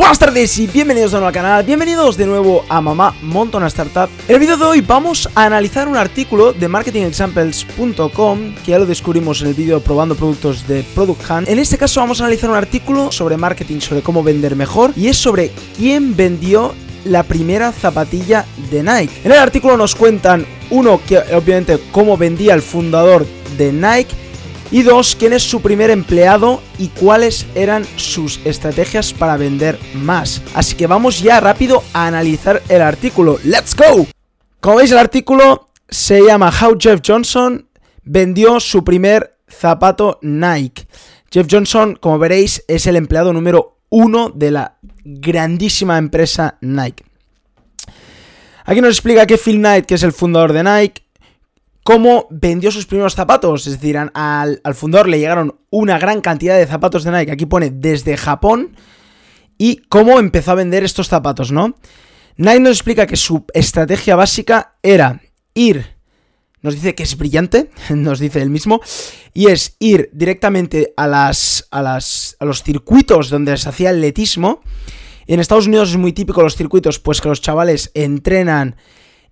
Buenas tardes y bienvenidos de nuevo al canal, bienvenidos de nuevo a Mamá Montona Startup. En el vídeo de hoy vamos a analizar un artículo de marketingexamples.com que ya lo descubrimos en el vídeo probando productos de Product Hunt. En este caso vamos a analizar un artículo sobre marketing, sobre cómo vender mejor y es sobre quién vendió la primera zapatilla de Nike. En el artículo nos cuentan, uno, que obviamente cómo vendía el fundador de Nike y dos, quién es su primer empleado y cuáles eran sus estrategias para vender más. Así que vamos ya rápido a analizar el artículo. ¡Let's go! Como veis el artículo se llama How Jeff Johnson vendió su primer zapato Nike. Jeff Johnson, como veréis, es el empleado número uno de la grandísima empresa Nike. Aquí nos explica que Phil Knight, que es el fundador de Nike, cómo vendió sus primeros zapatos. Es decir, al, fundador le llegaron una gran cantidad de zapatos de Nike. Aquí pone desde Japón. Y cómo empezó a vender estos zapatos, ¿no? Nike nos explica que su estrategia básica era ir. Nos dice que es brillante, nos dice él mismo. Y es ir directamente a, las, a, las, a los circuitos donde se hacía atletismo. En Estados Unidos es muy típico los circuitos, pues que los chavales entrenan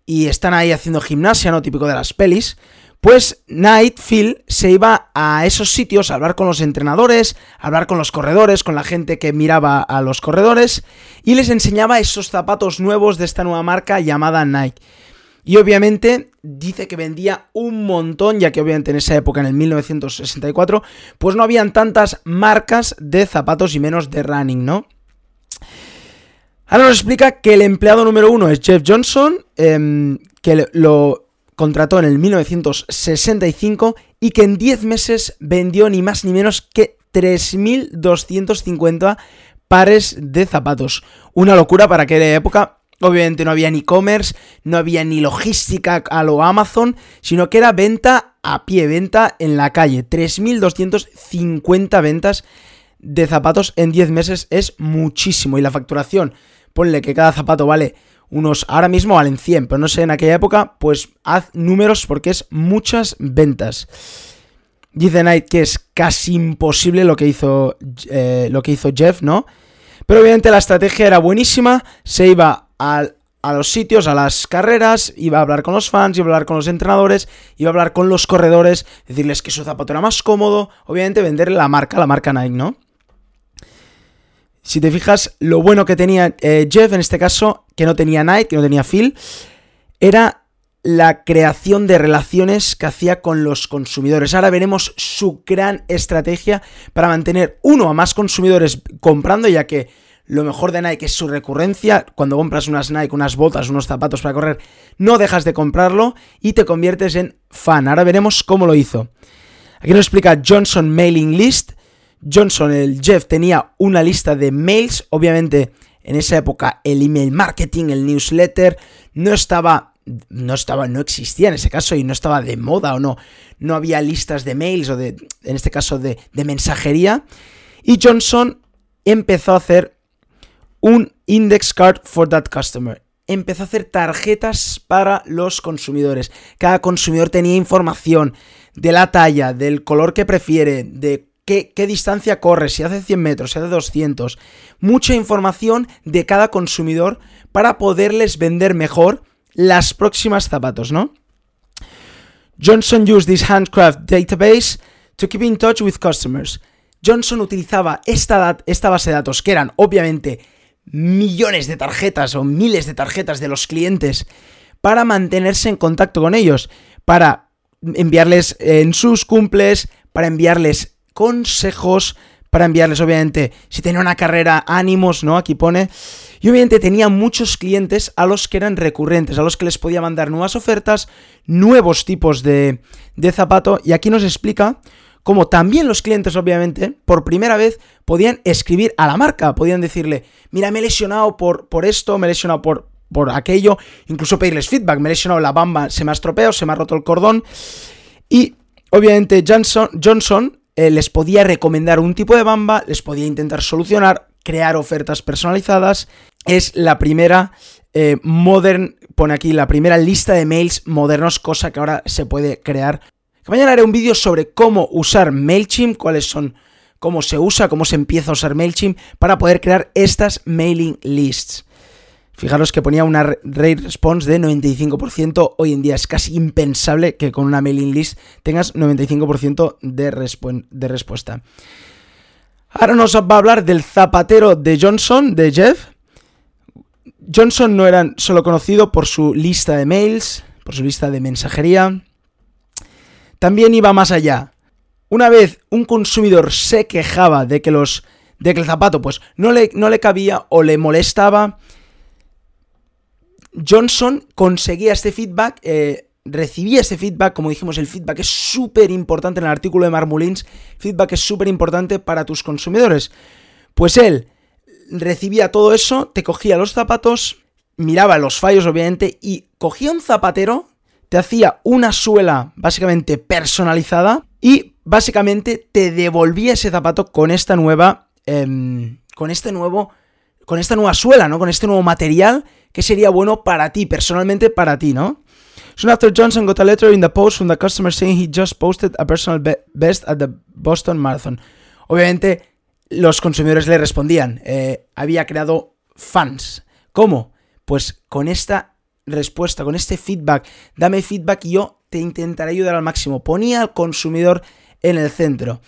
y están ahí haciendo gimnasia, ¿no? Típico de las pelis. Pues Night Phil se iba a esos sitios a hablar con los entrenadores, a hablar con los corredores, con la gente que miraba a los corredores y les enseñaba esos zapatos nuevos de esta nueva marca llamada Nike. Y obviamente dice que vendía un montón, ya que obviamente en esa época, en el 1964, pues no habían tantas marcas de zapatos y menos de running, ¿no? Ahora nos explica que el empleado número uno es Jeff Johnson, em, que lo contrató en el 1965 y que en 10 meses vendió ni más ni menos que 3.250 pares de zapatos. Una locura para aquella época. Obviamente no había ni e-commerce, no había ni logística a lo Amazon, sino que era venta a pie, venta en la calle. 3.250 ventas de zapatos en 10 meses es muchísimo. Y la facturación ponle que cada zapato vale unos, ahora mismo valen 100, pero no sé, en aquella época, pues haz números porque es muchas ventas. Dice Knight que es casi imposible lo que hizo, eh, lo que hizo Jeff, ¿no? Pero obviamente la estrategia era buenísima, se iba a, a los sitios, a las carreras, iba a hablar con los fans, iba a hablar con los entrenadores, iba a hablar con los corredores, decirles que su zapato era más cómodo, obviamente venderle la marca, la marca Nike, ¿no? Si te fijas, lo bueno que tenía eh, Jeff en este caso, que no tenía Knight, que no tenía Phil, era la creación de relaciones que hacía con los consumidores. Ahora veremos su gran estrategia para mantener uno a más consumidores comprando, ya que lo mejor de Nike es su recurrencia. Cuando compras unas Nike, unas botas, unos zapatos para correr, no dejas de comprarlo y te conviertes en fan. Ahora veremos cómo lo hizo. Aquí nos explica Johnson Mailing List. Johnson, el Jeff, tenía una lista de mails. Obviamente, en esa época, el email marketing, el newsletter, no estaba. No estaba, no existía en ese caso y no estaba de moda o no. No había listas de mails o de, en este caso, de, de mensajería. Y Johnson empezó a hacer un index card for that customer empezó a hacer tarjetas para los consumidores. Cada consumidor tenía información de la talla, del color que prefiere, de qué, distancia corre, si hace 100 metros, si hace 200. Mucha información de cada consumidor para poderles vender mejor las próximas zapatos, ¿no? Johnson used this handcraft database to keep in touch with customers. Johnson utilizaba esta, esta base de datos, que eran obviamente millones de tarjetas o miles de tarjetas de los clientes, para mantenerse en contacto con ellos, para enviarles en sus cumples, para enviarles consejos para enviarles, obviamente, si tenía una carrera, ánimos, ¿no? Aquí pone. Y obviamente tenía muchos clientes a los que eran recurrentes, a los que les podía mandar nuevas ofertas, nuevos tipos de, de zapato. Y aquí nos explica cómo también los clientes, obviamente, por primera vez podían escribir a la marca, podían decirle, mira, me he lesionado por, por esto, me he lesionado por, por aquello, incluso pedirles feedback, me he lesionado la bamba, se me ha estropeado, se me ha roto el cordón. Y obviamente Johnson, Johnson eh, les podía recomendar un tipo de bamba, les podía intentar solucionar, crear ofertas personalizadas. Es la primera eh, modern, pone aquí la primera lista de mails modernos, cosa que ahora se puede crear. mañana haré un vídeo sobre cómo usar MailChimp, cuáles son cómo se usa, cómo se empieza a usar MailChimp para poder crear estas mailing lists. Fijaros que ponía una rate response de 95%. Hoy en día es casi impensable que con una mailing list tengas 95% de, de respuesta. Ahora nos va a hablar del zapatero de Johnson, de Jeff. Johnson no era solo conocido por su lista de mails, por su lista de mensajería. También iba más allá. Una vez un consumidor se quejaba de que los de que el zapato pues no le, no le cabía o le molestaba, Johnson conseguía este feedback, eh, recibía este feedback, como dijimos, el feedback es súper importante en el artículo de Marmulins, feedback es súper importante para tus consumidores. Pues él recibía todo eso, te cogía los zapatos, miraba los fallos obviamente y cogía un zapatero, te hacía una suela básicamente personalizada y básicamente te devolvía ese zapato con esta nueva, em, con este nuevo, con esta nueva suela, ¿no? Con este nuevo material que sería bueno para ti, personalmente para ti, ¿no? Soon after Johnson got a letter in the post from the customer saying he just posted a personal best at the Boston Marathon. Obviamente, los consumidores le respondían, eh, había creado fans. ¿Cómo? Pues con esta respuesta, con este feedback, dame feedback y yo te intentaré ayudar al máximo. Ponía al consumidor en el centro.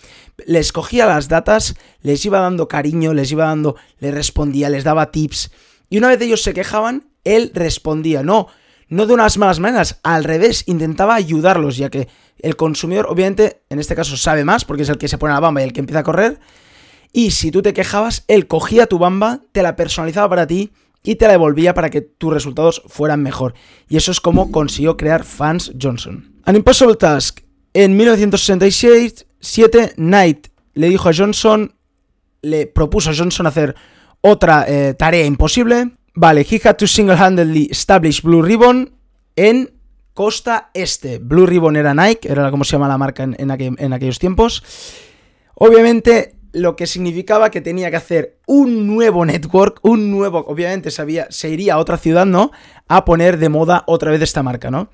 Les cogía las datas, les iba dando cariño, les iba dando, les respondía, les daba tips. Y una vez ellos se quejaban, él respondía. No, no de unas malas maneras, al revés, intentaba ayudarlos, ya que el consumidor, obviamente, en este caso sabe más, porque es el que se pone la bamba y el que empieza a correr. Y si tú te quejabas, él cogía tu bamba, te la personalizaba para ti y te la devolvía para que tus resultados fueran mejor. Y eso es como consiguió crear Fans Johnson. An Impossible Task. En 1967, Knight le dijo a Johnson, le propuso a Johnson hacer otra eh, tarea imposible. Vale, he had to single-handedly establish Blue Ribbon en costa este. Blue Ribbon era Nike, era como se llama la marca en, aquellos tiempos. Obviamente, lo que significaba que tenía que hacer un nuevo network, un nuevo, obviamente sabía, se iría a otra ciudad, ¿no? A poner de moda otra vez esta marca, ¿no?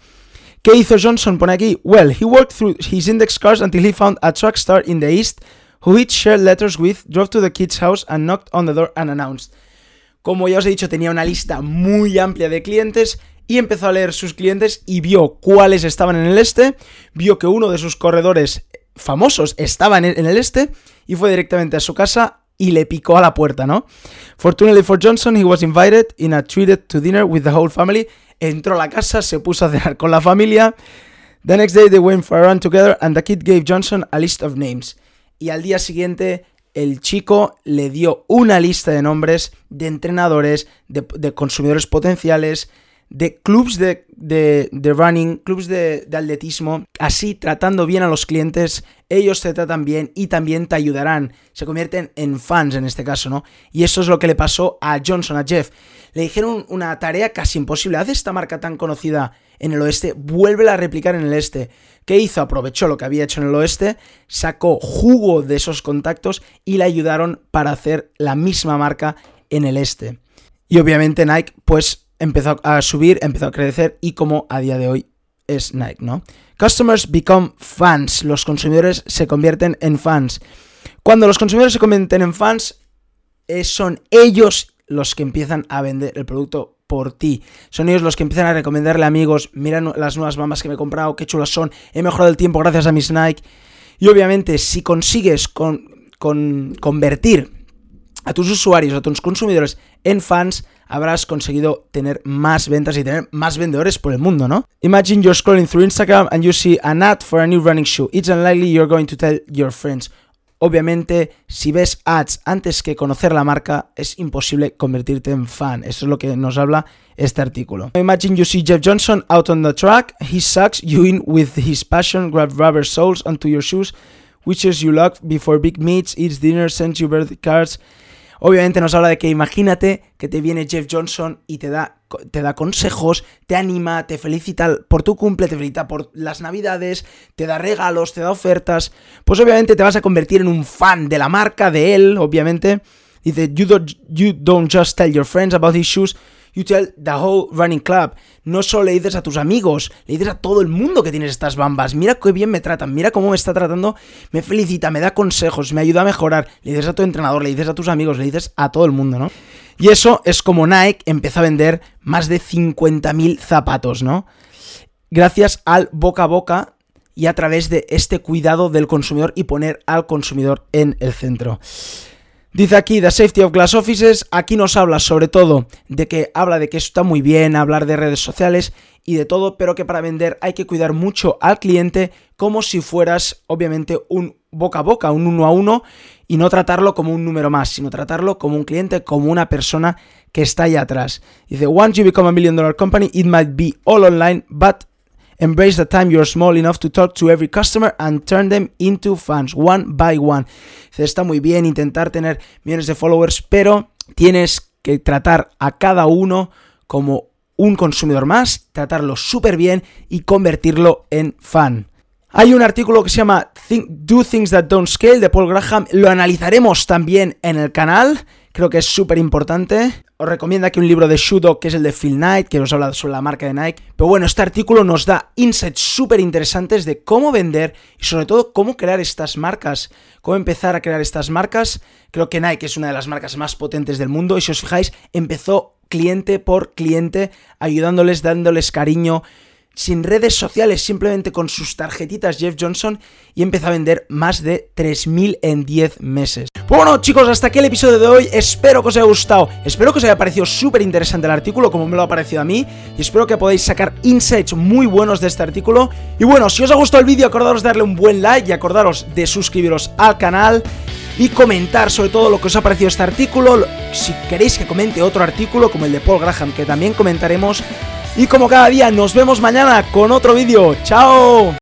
¿Qué hizo Johnson? Pone aquí, well, he worked through his index cards until he found a truck star in the east who he'd shared letters with, drove to the kid's house and knocked on the door unannounced. Como ya os he dicho, tenía una lista muy amplia de clientes y empezó a leer sus clientes y vio cuáles estaban en el este, vio que uno de sus corredores famosos estaba en el este y fue directamente a su casa y le picó a la puerta, ¿no? Fortunately for Johnson, he was invited in a treated to dinner with the whole family. Entró a la casa, se puso a cenar con la familia. The next day they went for a run together and the kid gave Johnson a list of names. Y al día siguiente el chico le dio una lista de nombres de entrenadores, de, consumidores potenciales, de clubs de, running, clubs de, de, atletismo, así tratando bien a los clientes, ellos te tratan bien y también te ayudarán, se convierten en fans en este caso, ¿no? Y eso es lo que le pasó a Johnson, a Jeff. Le dijeron una tarea casi imposible, haz esta marca tan conocida en el oeste, vuelve a replicar en el este. ¿Qué hizo? Aprovechó lo que había hecho en el oeste, sacó jugo de esos contactos y le ayudaron para hacer la misma marca en el este. Y obviamente Nike pues empezó a subir, empezó a crecer y como a día de hoy es Nike, ¿no? Customers become fans, los consumidores se convierten en fans. Cuando los consumidores se convierten en fans, eh, son ellos los que empiezan a vender el producto por ti. Son ellos los que empiezan a recomendarle a amigos, mira las nuevas bambas que me he comprado, qué chulas son, he mejorado el tiempo gracias a mis Nike. Y obviamente, si consigues con, convertir a tus usuarios, a tus consumidores en fans, habrás conseguido tener más ventas y tener más vendedores por el mundo, ¿no? Imagine you're scrolling through Instagram and you see an ad for a new running shoe. It's unlikely you're going to tell your friends. Obviamente, si ves ads antes que conocer la marca, es imposible convertirte en fan. Eso es lo que nos habla este artículo. Imagine you see Jeff Johnson out on the track. He sucks you in with his passion, grab rubber soles onto your shoes, wishes you luck before big meets, eats dinner, sends you birthday cards. Obviamente nos habla de que imagínate que te viene Jeff Johnson y te da, te da consejos, te anima, te felicita por tu cumple, te felicita por las navidades, te da regalos, te da ofertas. Pues obviamente te vas a convertir en un fan de la marca, de él, obviamente. Dice, you don't, you don't just tell your friends about his shoes, you tell the whole running club. No solo le dices a tus amigos, le dices a todo el mundo que tienes estas bambas. Mira qué bien me tratan, mira cómo me está tratando, me felicita, me da consejos, me ayuda a mejorar. Le dices a tu entrenador, le dices a tus amigos, le dices a todo el mundo, ¿no? Y eso es como Nike empezó a vender más de 50.000 zapatos, ¿no? Gracias al boca a boca y a través de este cuidado del consumidor y poner al consumidor en el centro. Dice aquí The Safety of Glass Offices, aquí nos habla sobre todo de que habla de que está muy bien hablar de redes sociales y de todo, pero que para vender hay que cuidar mucho al cliente como si fueras obviamente un boca a boca, un uno a uno y no tratarlo como un número más, sino tratarlo como un cliente, como una persona que está ahí atrás. Dice, once you become a million dollar company, it might be all online, but Embrace the time you're small enough to talk to every customer and turn them into fans, one by one. Está muy bien intentar tener millones de followers, pero tienes que tratar a cada uno como un consumidor más, tratarlo súper bien y convertirlo en fan. Hay un artículo que se llama Do Things That Don't Scale de Paul Graham, lo analizaremos también en el canal, creo que es súper importante. Os recomiendo aquí un libro de Shudo, que es el de Phil Knight, que nos habla sobre la marca de Nike. Pero bueno, este artículo nos da insights súper interesantes de cómo vender y sobre todo cómo crear estas marcas, cómo empezar a crear estas marcas. Creo que Nike es una de las marcas más potentes del mundo y si os fijáis, empezó cliente por cliente, ayudándoles, dándoles cariño, sin redes sociales, simplemente con sus tarjetitas Jeff Johnson y empezó a vender más de 3.000 en 10 meses. Bueno chicos, hasta aquí el episodio de hoy, espero que os haya gustado, espero que os haya parecido súper interesante el artículo como me lo ha parecido a mí y espero que podáis sacar insights muy buenos de este artículo. Y bueno, si os ha gustado el vídeo acordaros de darle un buen like y acordaros de suscribiros al canal y comentar sobre todo lo que os ha parecido este artículo, si queréis que comente otro artículo como el de Paul Graham que también comentaremos y como cada día, nos vemos mañana con otro vídeo. ¡Chao!